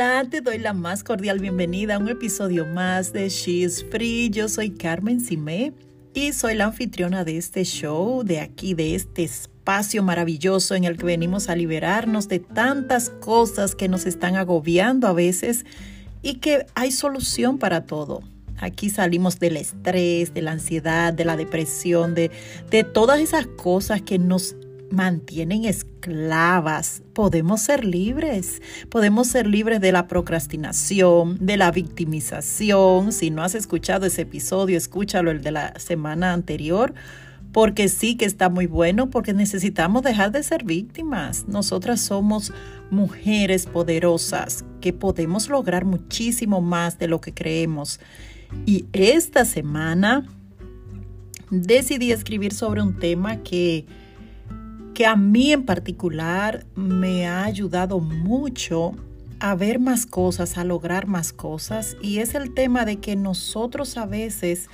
Hola, te doy la más cordial bienvenida a un episodio más de She's Free. Yo soy Carmen Simé y soy la anfitriona de este show, de aquí, de este espacio maravilloso en el que venimos a liberarnos de tantas cosas que nos están agobiando a veces y que hay solución para todo. Aquí salimos del estrés, de la ansiedad, de la depresión, de, de todas esas cosas que nos mantienen esclavas. Podemos ser libres. Podemos ser libres de la procrastinación, de la victimización. Si no has escuchado ese episodio, escúchalo el de la semana anterior, porque sí que está muy bueno, porque necesitamos dejar de ser víctimas. Nosotras somos mujeres poderosas que podemos lograr muchísimo más de lo que creemos. Y esta semana decidí escribir sobre un tema que que a mí en particular me ha ayudado mucho a ver más cosas, a lograr más cosas. Y es el tema de que nosotros a veces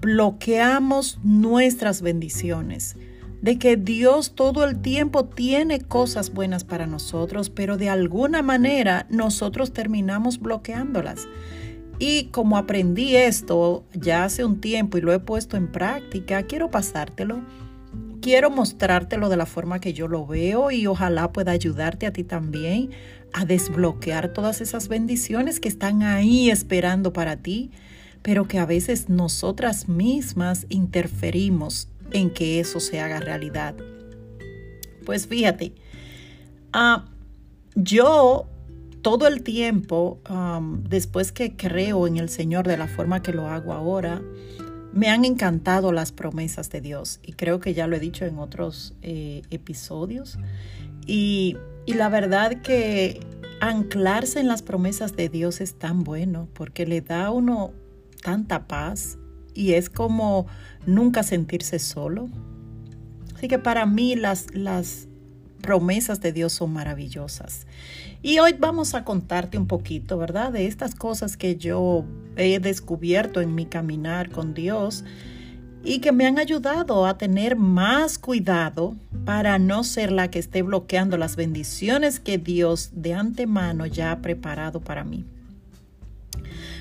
bloqueamos nuestras bendiciones. De que Dios todo el tiempo tiene cosas buenas para nosotros, pero de alguna manera nosotros terminamos bloqueándolas. Y como aprendí esto ya hace un tiempo y lo he puesto en práctica, quiero pasártelo quiero mostrártelo de la forma que yo lo veo y ojalá pueda ayudarte a ti también a desbloquear todas esas bendiciones que están ahí esperando para ti, pero que a veces nosotras mismas interferimos en que eso se haga realidad. Pues fíjate, ah, yo todo el tiempo, después que creo en el Señor de la forma que lo hago ahora, me han encantado las promesas de Dios y creo que ya lo he dicho en otros eh, episodios. Y, y la verdad que anclarse en las promesas de Dios es tan bueno porque le da a uno tanta paz y es como nunca sentirse solo. Así que para mí las, las promesas de Dios son maravillosas. Y hoy vamos a contarte un poquito, ¿verdad? De estas cosas que yo he descubierto en mi caminar con Dios y que me han ayudado a tener más cuidado para no ser la que esté bloqueando las bendiciones que Dios de antemano ya ha preparado para mí.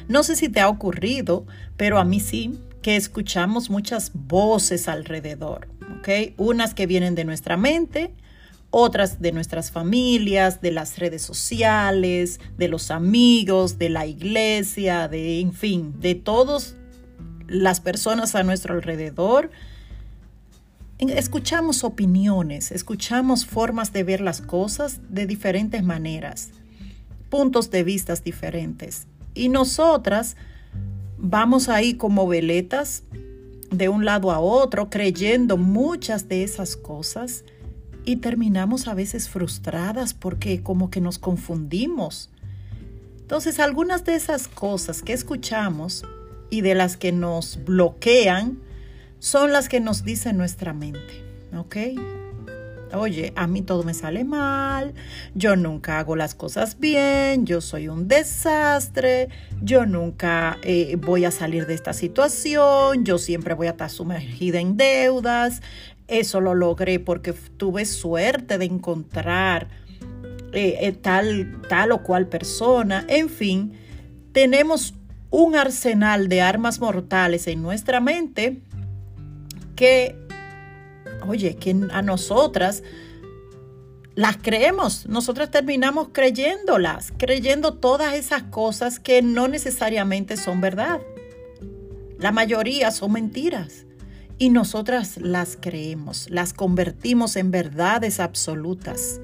No sé si te ha ocurrido, pero a mí sí, que escuchamos muchas voces alrededor, ¿ok? Unas que vienen de nuestra mente, otras de nuestras familias, de las redes sociales, de los amigos, de la iglesia, de, en fin, de todas las personas a nuestro alrededor. Escuchamos opiniones, escuchamos formas de ver las cosas de diferentes maneras, puntos de vista diferentes. Y nosotras vamos ahí como veletas de un lado a otro, creyendo muchas de esas cosas y terminamos a veces frustradas porque como que nos confundimos. Entonces, algunas de esas cosas que escuchamos y de las que nos bloquean son las que nos dice nuestra mente, ¿ok? Oye, a mí todo me sale mal, yo nunca hago las cosas bien, yo soy un desastre, yo nunca eh, voy a salir de esta situación, yo siempre voy a estar sumergida en deudas, eso lo logré porque tuve suerte de encontrar eh, eh, tal, tal o cual persona. En fin, tenemos un arsenal de armas mortales en nuestra mente que, oye, que a nosotras las creemos, nosotras terminamos creyéndolas, creyendo todas esas cosas que no necesariamente son verdad. La mayoría son mentiras y nosotras las creemos, las convertimos en verdades absolutas.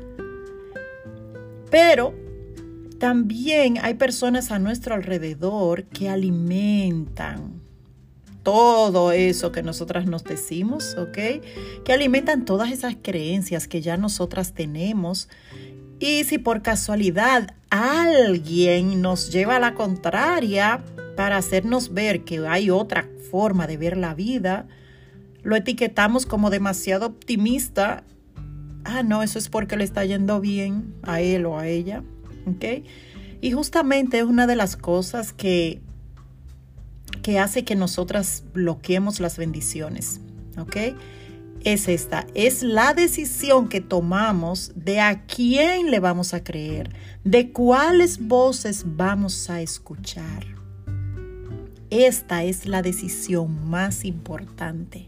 Pero también hay personas a nuestro alrededor que alimentan todo eso que nosotras nos decimos, ¿ok? Que alimentan todas esas creencias que ya nosotras tenemos. Y si por casualidad alguien nos lleva a la contraria para hacernos ver que hay otra forma de ver la vida, lo etiquetamos como demasiado optimista. Ah, no, eso es porque le está yendo bien a él o a ella. ¿Ok? Y justamente es una de las cosas que, que hace que nosotras bloqueemos las bendiciones. ¿Ok? es esta, es la decisión que tomamos de a quién le vamos a creer, de cuáles voces vamos a escuchar. Esta es la decisión más importante.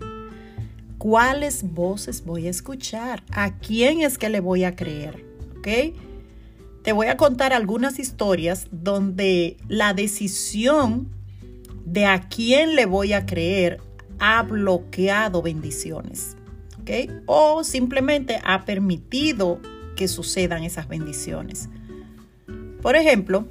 ¿Cuáles voces voy a escuchar? ¿A quién es que le voy a creer? ¿Ok? Te voy a contar algunas historias donde la decisión de a quién le voy a creer ha bloqueado bendiciones. O simplemente ha permitido que sucedan esas bendiciones. Por ejemplo,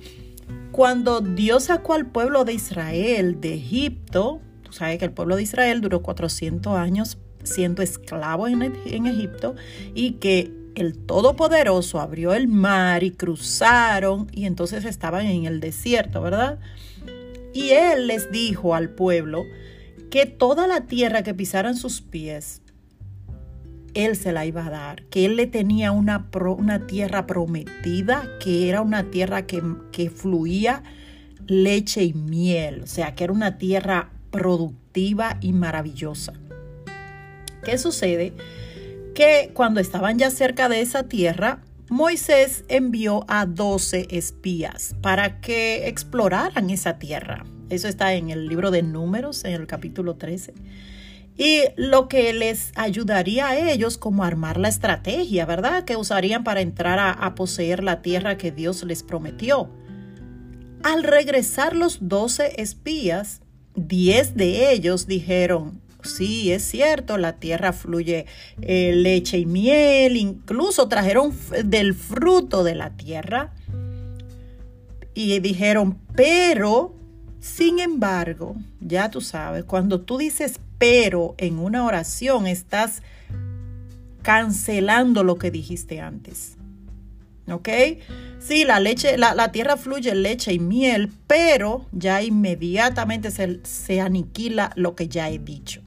cuando Dios sacó al pueblo de Israel de Egipto, tú sabes que el pueblo de Israel duró 400 años siendo esclavo en, en Egipto y que el Todopoderoso abrió el mar y cruzaron y entonces estaban en el desierto, ¿verdad? Y él les dijo al pueblo que toda la tierra que pisaran sus pies él se la iba a dar, que Él le tenía una, una tierra prometida, que era una tierra que, que fluía leche y miel, o sea, que era una tierra productiva y maravillosa. ¿Qué sucede? Que cuando estaban ya cerca de esa tierra, Moisés envió a 12 espías para que exploraran esa tierra. Eso está en el libro de Números, en el capítulo 13 y lo que les ayudaría a ellos como armar la estrategia, ¿verdad? Que usarían para entrar a, poseer la tierra que Dios les prometió. Al regresar los doce espías, diez de ellos dijeron, sí, es cierto, la tierra fluye eh, leche y miel, incluso trajeron del fruto de la tierra. Y dijeron, pero, sin embargo, ya tú sabes, cuando tú dices pero en una oración estás cancelando lo que dijiste antes. ¿Ok? Sí, la leche, la, tierra fluye leche y miel, pero ya inmediatamente se, se aniquila lo que ya he dicho.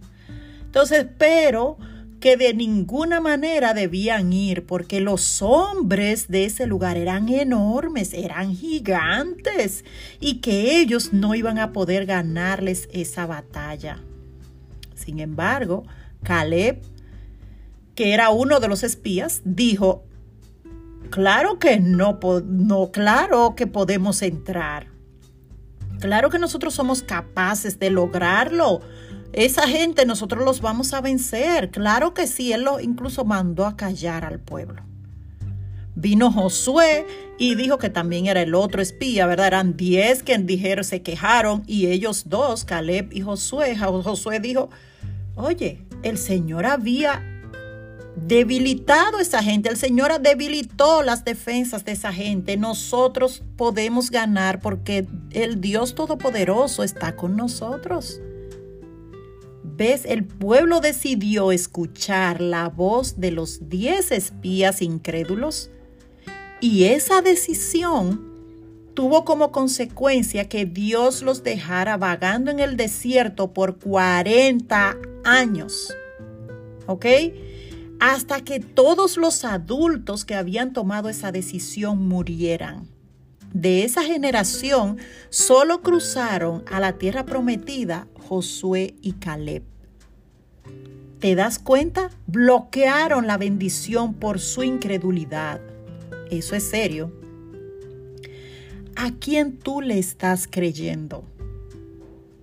Entonces, pero que de ninguna manera debían ir, porque los hombres de ese lugar eran enormes, eran gigantes, y que ellos no iban a poder ganarles esa batalla. Sin embargo, Caleb, que era uno de los espías, dijo, claro que no, claro que podemos entrar. Claro que nosotros somos capaces de lograrlo. Esa gente nosotros los vamos a vencer. Claro que sí, él lo incluso mandó a callar al pueblo. Vino Josué y dijo que también era el otro espía, ¿verdad? Eran diez que dijeron, se quejaron y ellos dos, Caleb y Josué. Josué dijo, Oye, el Señor había debilitado a esa gente, el Señor debilitó las defensas de esa gente. Nosotros podemos ganar porque el Dios Todopoderoso está con nosotros. El pueblo decidió escuchar la voz de los diez espías incrédulos y esa decisión tuvo como consecuencia que Dios los dejara vagando en el desierto por 40 años. ¿Ok? Hasta que todos los adultos que habían tomado esa decisión murieran. De esa generación solo cruzaron a la tierra prometida Josué y Caleb. ¿Te das cuenta? Bloquearon la bendición por su incredulidad. Eso es serio. ¿A quién tú le estás creyendo?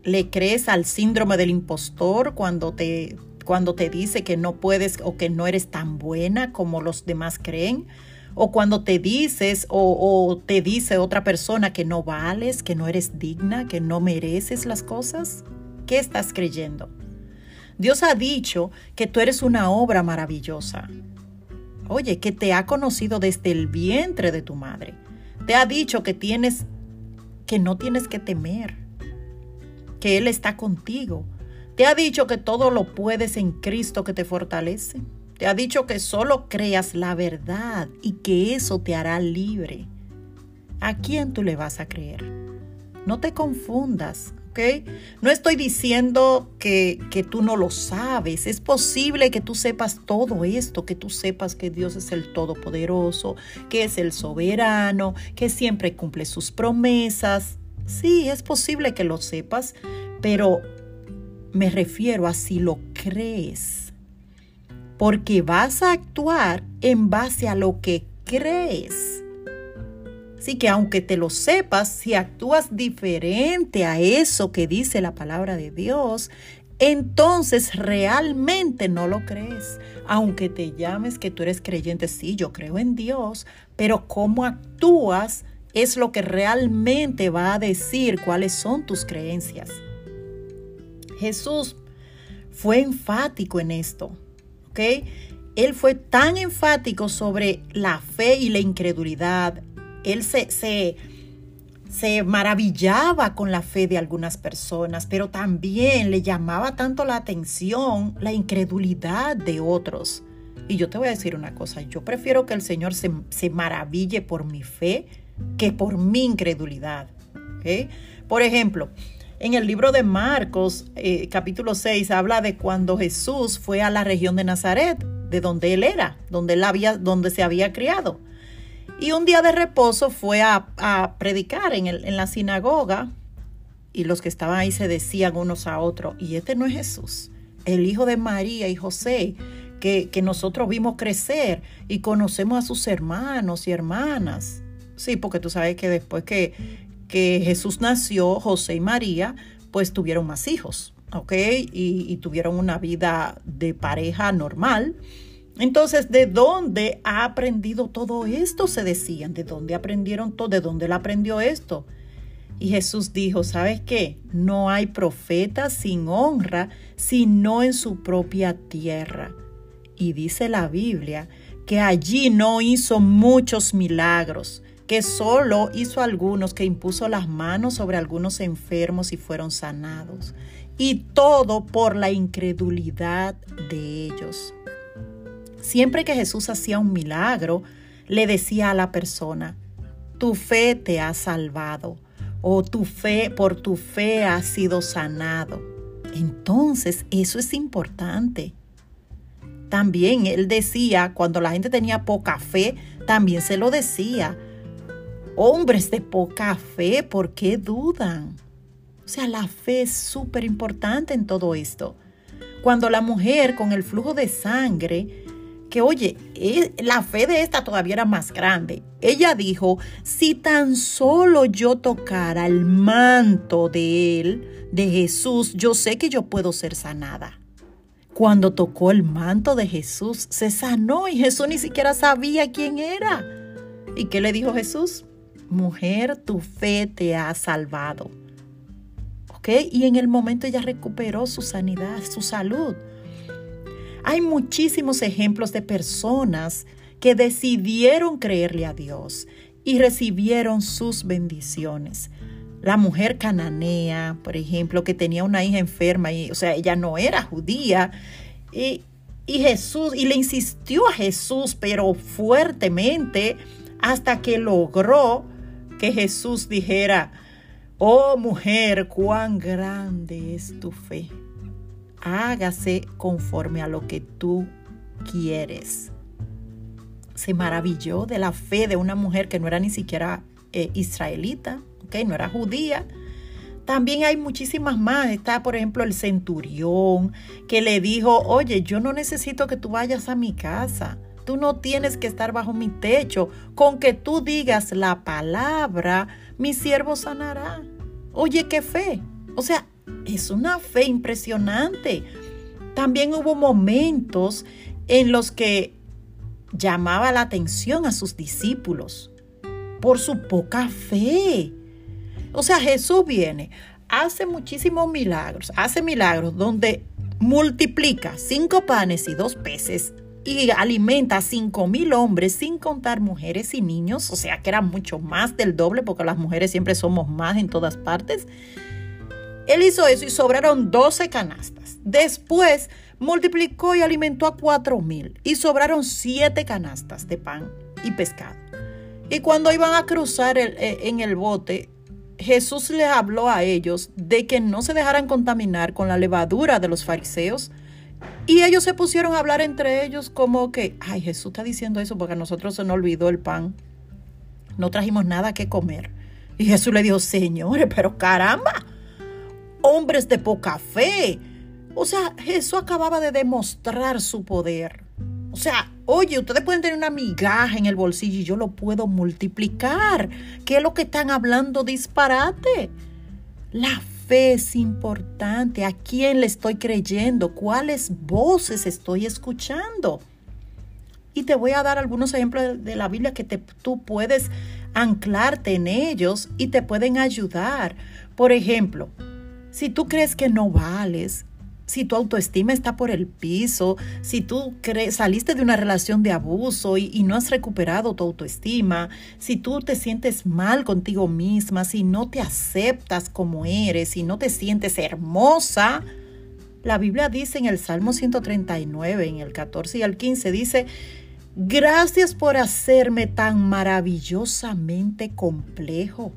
¿Le crees al síndrome del impostor cuando te, cuando te dice que no puedes o que no eres tan buena como los demás creen? ¿O cuando te dices o, te dice otra persona que no vales, que no eres digna, que no mereces las cosas? ¿Qué estás creyendo? Dios ha dicho que tú eres una obra maravillosa. Oye, que te ha conocido desde el vientre de tu madre te ha dicho que tienes que no tienes que temer, que él está contigo. Te ha dicho que todo lo puedes en Cristo que te fortalece. Te ha dicho que solo creas la verdad y que eso te hará libre. ¿A quién tú le vas a creer? No te confundas. No estoy diciendo que, que tú no lo sabes. Es posible que tú sepas todo esto, que tú sepas que Dios es el Todopoderoso, que es el soberano, que siempre cumple sus promesas. Sí, es posible que lo sepas, pero me refiero a si lo crees. porque vas a actuar en base a lo que crees. Así que aunque te lo sepas, si actúas diferente a eso que dice la palabra de Dios, entonces realmente no lo crees. Aunque te llames que tú eres creyente, sí, yo creo en Dios, pero cómo actúas es lo que realmente va a decir cuáles son tus creencias. Jesús fue enfático en esto, ¿ok? Él fue tan enfático sobre la fe y la incredulidad. Él se, se, se maravillaba con la fe de algunas personas, pero también le llamaba tanto la atención la incredulidad de otros. Y yo te voy a decir una cosa, yo prefiero que el Señor se, se maraville por mi fe que por mi incredulidad. Por ejemplo, en el libro de Marcos, eh, capítulo 6, habla de cuando Jesús fue a la región de Nazaret, de donde él era, donde, él había, donde se había criado. Y un día de reposo fue a, predicar en, el, en la sinagoga y los que estaban ahí se decían unos a otros, y este no es Jesús, el hijo de María y José, que, que nosotros vimos crecer y conocemos a sus hermanos y hermanas. Sí, porque tú sabes que después que, que Jesús nació, José y María, pues tuvieron más hijos, ¿ok? Y, y tuvieron una vida de pareja normal. Entonces, ¿de dónde ha aprendido todo esto? Se decían, ¿de dónde aprendieron todo? ¿De dónde él aprendió esto? Y Jesús dijo, ¿sabes qué? No hay profeta sin honra, sino en su propia tierra. Y dice la Biblia que allí no hizo muchos milagros, que solo hizo algunos, que impuso las manos sobre algunos enfermos y fueron sanados. Y todo por la incredulidad de ellos. Siempre que Jesús hacía un milagro, le decía a la persona, tu fe te ha salvado o tu fe por tu fe ha sido sanado. Entonces, eso es importante. También él decía, cuando la gente tenía poca fe, también se lo decía, hombres de poca fe, ¿por qué dudan? O sea, la fe es súper importante en todo esto. Cuando la mujer con el flujo de sangre, que oye, eh, la fe de esta todavía era más grande. Ella dijo, si tan solo yo tocara el manto de él, de Jesús, yo sé que yo puedo ser sanada. Cuando tocó el manto de Jesús, se sanó y Jesús ni siquiera sabía quién era. ¿Y qué le dijo Jesús? mujer, tu fe te ha salvado. ¿Ok? Y en el momento ella recuperó su sanidad, su salud. Hay muchísimos ejemplos de personas que decidieron creerle a Dios y recibieron sus bendiciones. La mujer cananea, por ejemplo, que tenía una hija enferma y, o sea, ella no era judía y, y Jesús, y le insistió a Jesús, pero fuertemente, hasta que logró que Jesús dijera, oh mujer, cuán grande es tu fe. Hágase conforme a lo que tú quieres. Se maravilló de la fe de una mujer que no era ni siquiera eh, israelita, ¿okay? no era judía. También hay muchísimas más. Está, por ejemplo, el centurión que le dijo, oye, yo no necesito que tú vayas a mi casa. Tú no tienes que estar bajo mi techo. Con que tú digas la palabra, mi siervo sanará. Oye, qué fe. O sea, es una fe impresionante. También hubo momentos en los que llamaba la atención a sus discípulos por su poca fe. O sea, Jesús viene, hace muchísimos milagros, hace milagros donde multiplica cinco panes y dos peces y alimenta a cinco mil hombres sin contar mujeres y niños, o sea que era mucho más del doble porque las mujeres siempre somos más en todas partes. Él hizo eso y sobraron 12 canastas. Después multiplicó y alimentó a cuatro mil y sobraron siete canastas de pan y pescado. Y cuando iban a cruzar eh, en el bote, Jesús les habló a ellos de que no se dejaran contaminar con la levadura de los fariseos, y ellos se pusieron a hablar entre ellos como que, ay, Jesús está diciendo eso porque a nosotros se nos olvidó el pan. No trajimos nada que comer. Y Jesús le dijo, señores, pero caramba, hombres de poca fe. O sea, Jesús acababa de demostrar su poder. sea, oye, ustedes pueden tener una migaja en el bolsillo y yo lo puedo multiplicar. ¿Qué es lo que están hablando disparate? La fe es importante. ¿A quién le estoy creyendo? ¿Cuáles voces estoy escuchando? Y te voy a dar algunos ejemplos de la Biblia que tú puedes anclarte en ellos y te pueden ayudar. Por ejemplo, si tú crees que no vales, si tu autoestima está por el piso, si tú saliste de una relación de abuso y, no has recuperado tu autoestima, si tú te sientes mal contigo misma, si no te aceptas como eres, si no te sientes hermosa, la Biblia dice en el Salmo 139, en el 14 y el 15, dice, gracias por hacerme tan maravillosamente complejo.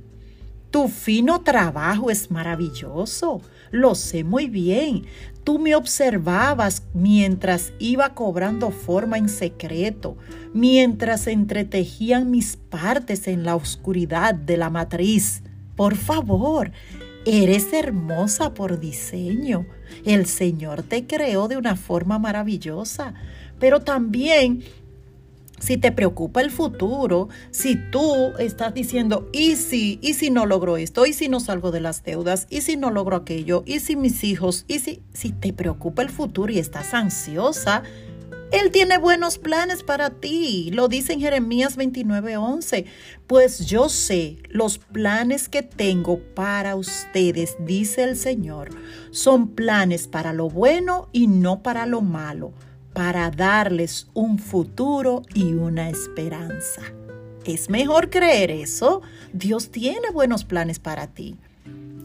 Tu fino trabajo es maravilloso, lo sé muy bien. Tú me observabas mientras iba cobrando forma en secreto, mientras entretejían mis partes en la oscuridad de la matriz. Por favor, eres hermosa por diseño. El Señor te creó de una forma maravillosa, pero también si te preocupa el futuro, si tú estás diciendo, ¿y si, y si no logro esto? ¿Y si no salgo de las deudas? ¿Y si no logro aquello? ¿Y si mis hijos? ¿Y si, si te preocupa el futuro y estás ansiosa? Él tiene buenos planes para ti. Lo dice en Jeremías 29:11. Pues yo sé los planes que tengo para ustedes, dice el Señor. Son planes para lo bueno y no para lo malo para darles un futuro y una esperanza. Es mejor creer eso. Dios tiene buenos planes para ti.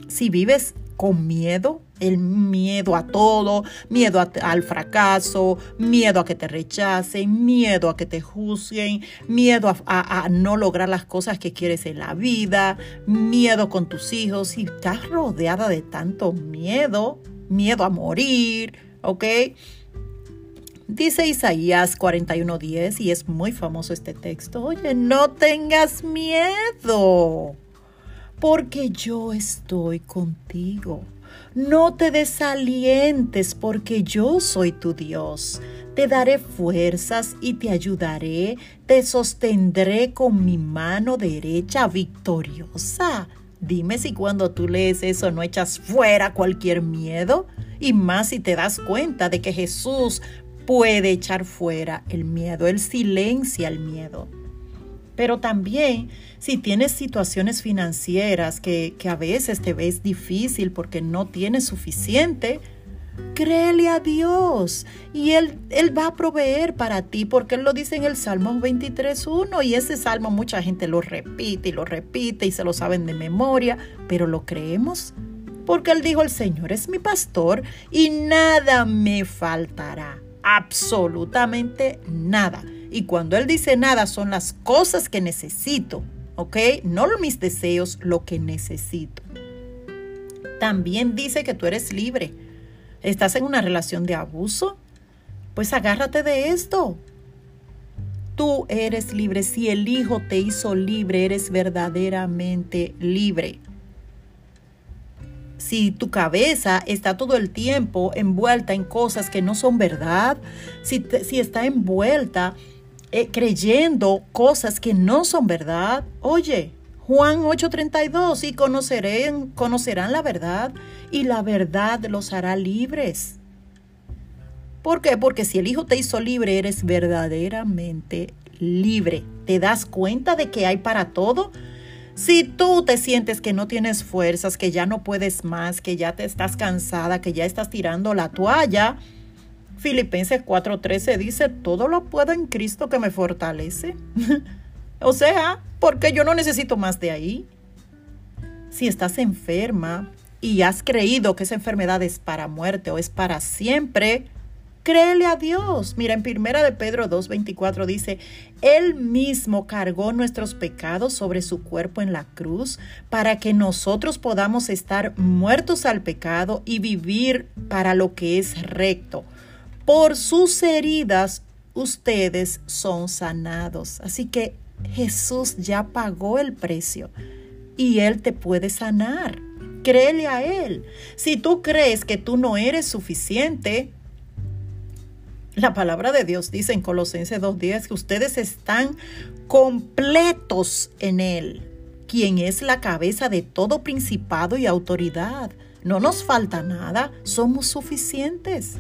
Si vives con miedo, el miedo a todo, miedo al fracaso, miedo a que te rechacen, miedo a que te juzguen, miedo a, a, no lograr las cosas que quieres en la vida, miedo con tus hijos, si estás rodeada de tanto miedo, miedo a morir, ¿ok? Dice Isaías 41:10, y es muy famoso este texto, oye, no tengas miedo, porque yo estoy contigo. No te desalientes, porque yo soy tu Dios. Te daré fuerzas y te ayudaré, te sostendré con mi mano derecha victoriosa. Dime si cuando tú lees eso no echas fuera cualquier miedo. Y más si te das cuenta de que Jesús puede echar fuera el miedo, él silencia el miedo. Pero también si tienes situaciones financieras que, que, a veces te ves difícil porque no tienes suficiente, créele a Dios y él, él va a proveer para ti porque Él lo dice en el Salmo 23.1 y ese salmo mucha gente lo repite y lo repite y se lo saben de memoria, pero lo creemos porque Él dijo, el Señor es mi pastor y nada me faltará absolutamente nada. Y cuando Él dice nada, son las cosas que necesito, ¿ok? No mis deseos, lo que necesito. También dice que tú eres libre. ¿Estás en una relación de abuso? Pues agárrate de esto. Tú eres libre. Si el Hijo te hizo libre, eres verdaderamente libre si tu cabeza está todo el tiempo envuelta en cosas que no son verdad, si, si está envuelta eh, creyendo cosas que no son verdad, oye, Juan 8:32, y conocerán, conocerán la verdad y la verdad los hará libres. ¿Por qué? Porque si el Hijo te hizo libre, eres verdaderamente libre. ¿Te das cuenta de que hay para todo? Si tú te sientes que no tienes fuerzas, que ya no puedes más, que ya te estás cansada, que ya estás tirando la toalla, Filipenses 4:13 dice, todo lo puedo en Cristo que me fortalece. o sea, porque yo no necesito más de ahí. Si estás enferma y has creído que esa enfermedad es para muerte o es para siempre, Créele a Dios. Mira, en primera de Pedro 2.24 dice, Él mismo cargó nuestros pecados sobre su cuerpo en la cruz para que nosotros podamos estar muertos al pecado y vivir para lo que es recto. Por sus heridas ustedes son sanados. Así que Jesús ya pagó el precio y Él te puede sanar. Créele a Él. Si tú crees que tú no eres suficiente, La palabra de Dios dice en Colosenses 2.10 que ustedes están completos en Él, quien es la cabeza de todo principado y autoridad. No nos falta nada, somos suficientes.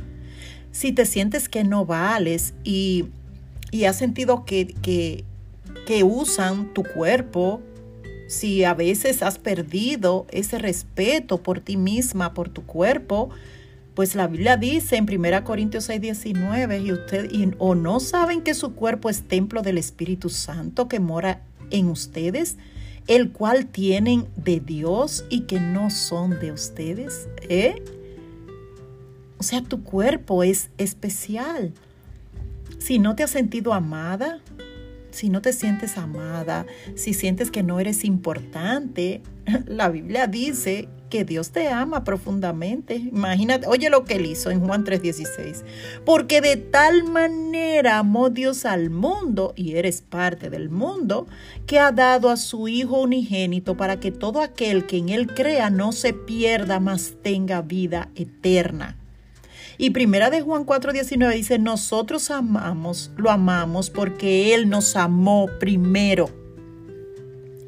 Si te sientes que no vales y, y has sentido que, que, que usan tu cuerpo, si a veces has perdido ese respeto por ti misma, por tu cuerpo, pues la Biblia dice en 1 Corintios 6, 19, y usted, o no saben que su cuerpo es templo del Espíritu Santo que mora en ustedes, el cual tienen de Dios y que no son de ustedes. ¿Eh? O sea, tu cuerpo es especial. Si no te has sentido amada, si no te sientes amada, si sientes que no eres importante, la Biblia dice que Dios te ama profundamente. Imagínate, oye lo que él hizo en Juan 3:16. Porque de tal manera amó Dios al mundo, y eres parte del mundo, que ha dado a su Hijo unigénito para que todo aquel que en él crea no se pierda, mas tenga vida eterna. Y primera de Juan 4:19 dice, nosotros amamos, lo amamos porque Él nos amó primero.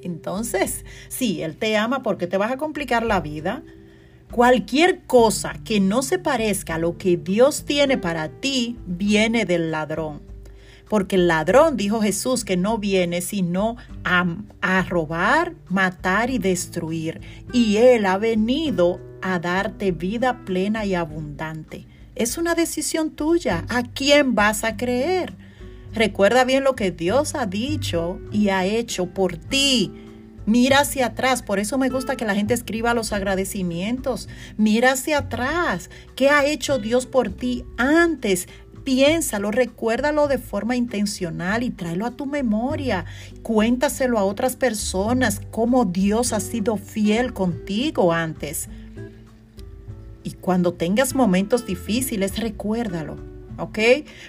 Entonces, sí, Él te ama porque te vas a complicar la vida. Cualquier cosa que no se parezca a lo que Dios tiene para ti viene del ladrón. Porque el ladrón, dijo Jesús, que no viene sino a, a, robar, matar y destruir. Y Él ha venido a darte vida plena y abundante. Es una decisión tuya. ¿A quién vas a creer? Recuerda bien lo que Dios ha dicho y ha hecho por ti. Mira hacia atrás, por eso me gusta que la gente escriba los agradecimientos. Mira hacia atrás, ¿qué ha hecho Dios por ti antes? Piénsalo, recuérdalo de forma intencional y tráelo a tu memoria. Cuéntaselo a otras personas cómo Dios ha sido fiel contigo antes. Y cuando tengas momentos difíciles, recuérdalo, ¿ok?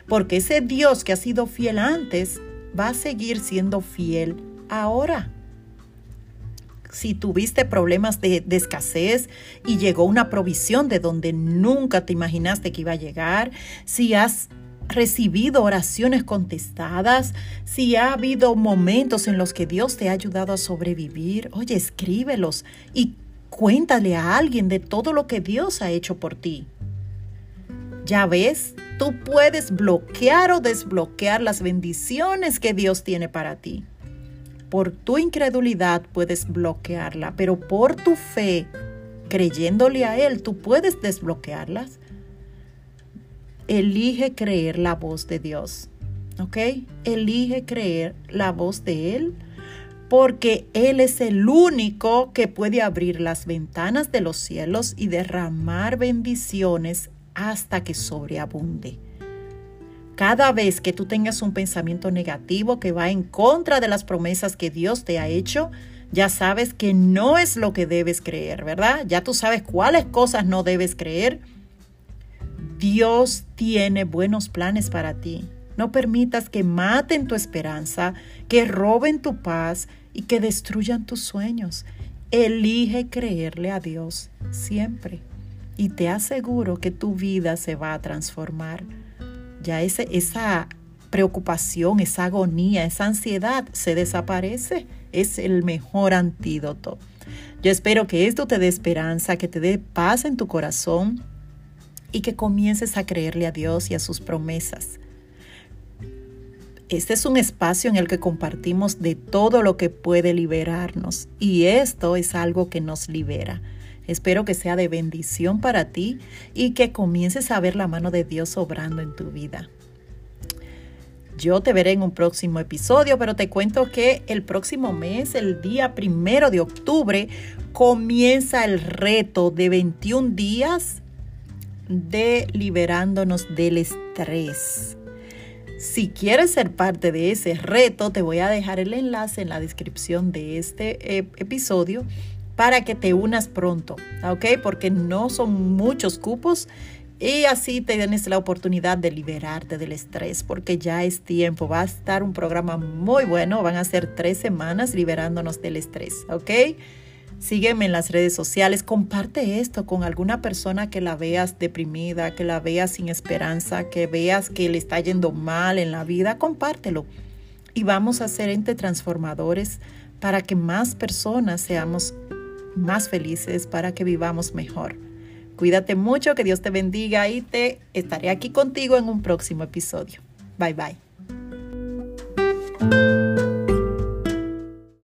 Porque ese Dios que ha sido fiel antes va a seguir siendo fiel ahora. Si tuviste problemas de, escasez y llegó una provisión de donde nunca te imaginaste que iba a llegar, si has recibido oraciones contestadas, si ha habido momentos en los que Dios te ha ayudado a sobrevivir, oye, escríbelos y Cuéntale a alguien de todo lo que Dios ha hecho por ti. Ya ves, tú puedes bloquear o desbloquear las bendiciones que Dios tiene para ti. Por tu incredulidad puedes bloquearla, pero por tu fe, creyéndole a Él, tú puedes desbloquearlas. Elige creer la voz de Dios, ¿ok? Elige creer la voz de Él porque Él es el único que puede abrir las ventanas de los cielos y derramar bendiciones hasta que sobreabunde. Cada vez que tú tengas un pensamiento negativo que va en contra de las promesas que Dios te ha hecho, ya sabes que no es lo que debes creer, ¿verdad? Ya tú sabes cuáles cosas no debes creer. Dios tiene buenos planes para ti. No permitas que maten tu esperanza, que roben tu paz y que destruyan tus sueños. Elige creerle a Dios siempre y te aseguro que tu vida se va a transformar. Ya ese, esa preocupación, esa agonía, esa ansiedad se desaparece. Es el mejor antídoto. Yo espero que esto te dé esperanza, que te dé paz en tu corazón y que comiences a creerle a Dios y a sus promesas. Este es un espacio en el que compartimos de todo lo que puede liberarnos y esto es algo que nos libera. Espero que sea de bendición para ti y que comiences a ver la mano de Dios obrando en tu vida. Yo te veré en un próximo episodio, pero te cuento que el próximo mes, el día primero de octubre, comienza el reto de 21 días de liberándonos del estrés. Si quieres ser parte de ese reto, te voy a dejar el enlace en la descripción de este eh, episodio para que te unas pronto, ¿ok? Porque no son muchos cupos y así tienes la oportunidad de liberarte del estrés, porque ya es tiempo. Va a estar un programa muy bueno, van a ser tres semanas liberándonos del estrés, ¿ok? Sígueme en las redes sociales, comparte esto con alguna persona que la veas deprimida, que la veas sin esperanza, que veas que le está yendo mal en la vida, compártelo. Y vamos a ser ente transformadores para que más personas seamos más felices, para que vivamos mejor. Cuídate mucho, que Dios te bendiga y te estaré aquí contigo en un próximo episodio. Bye bye.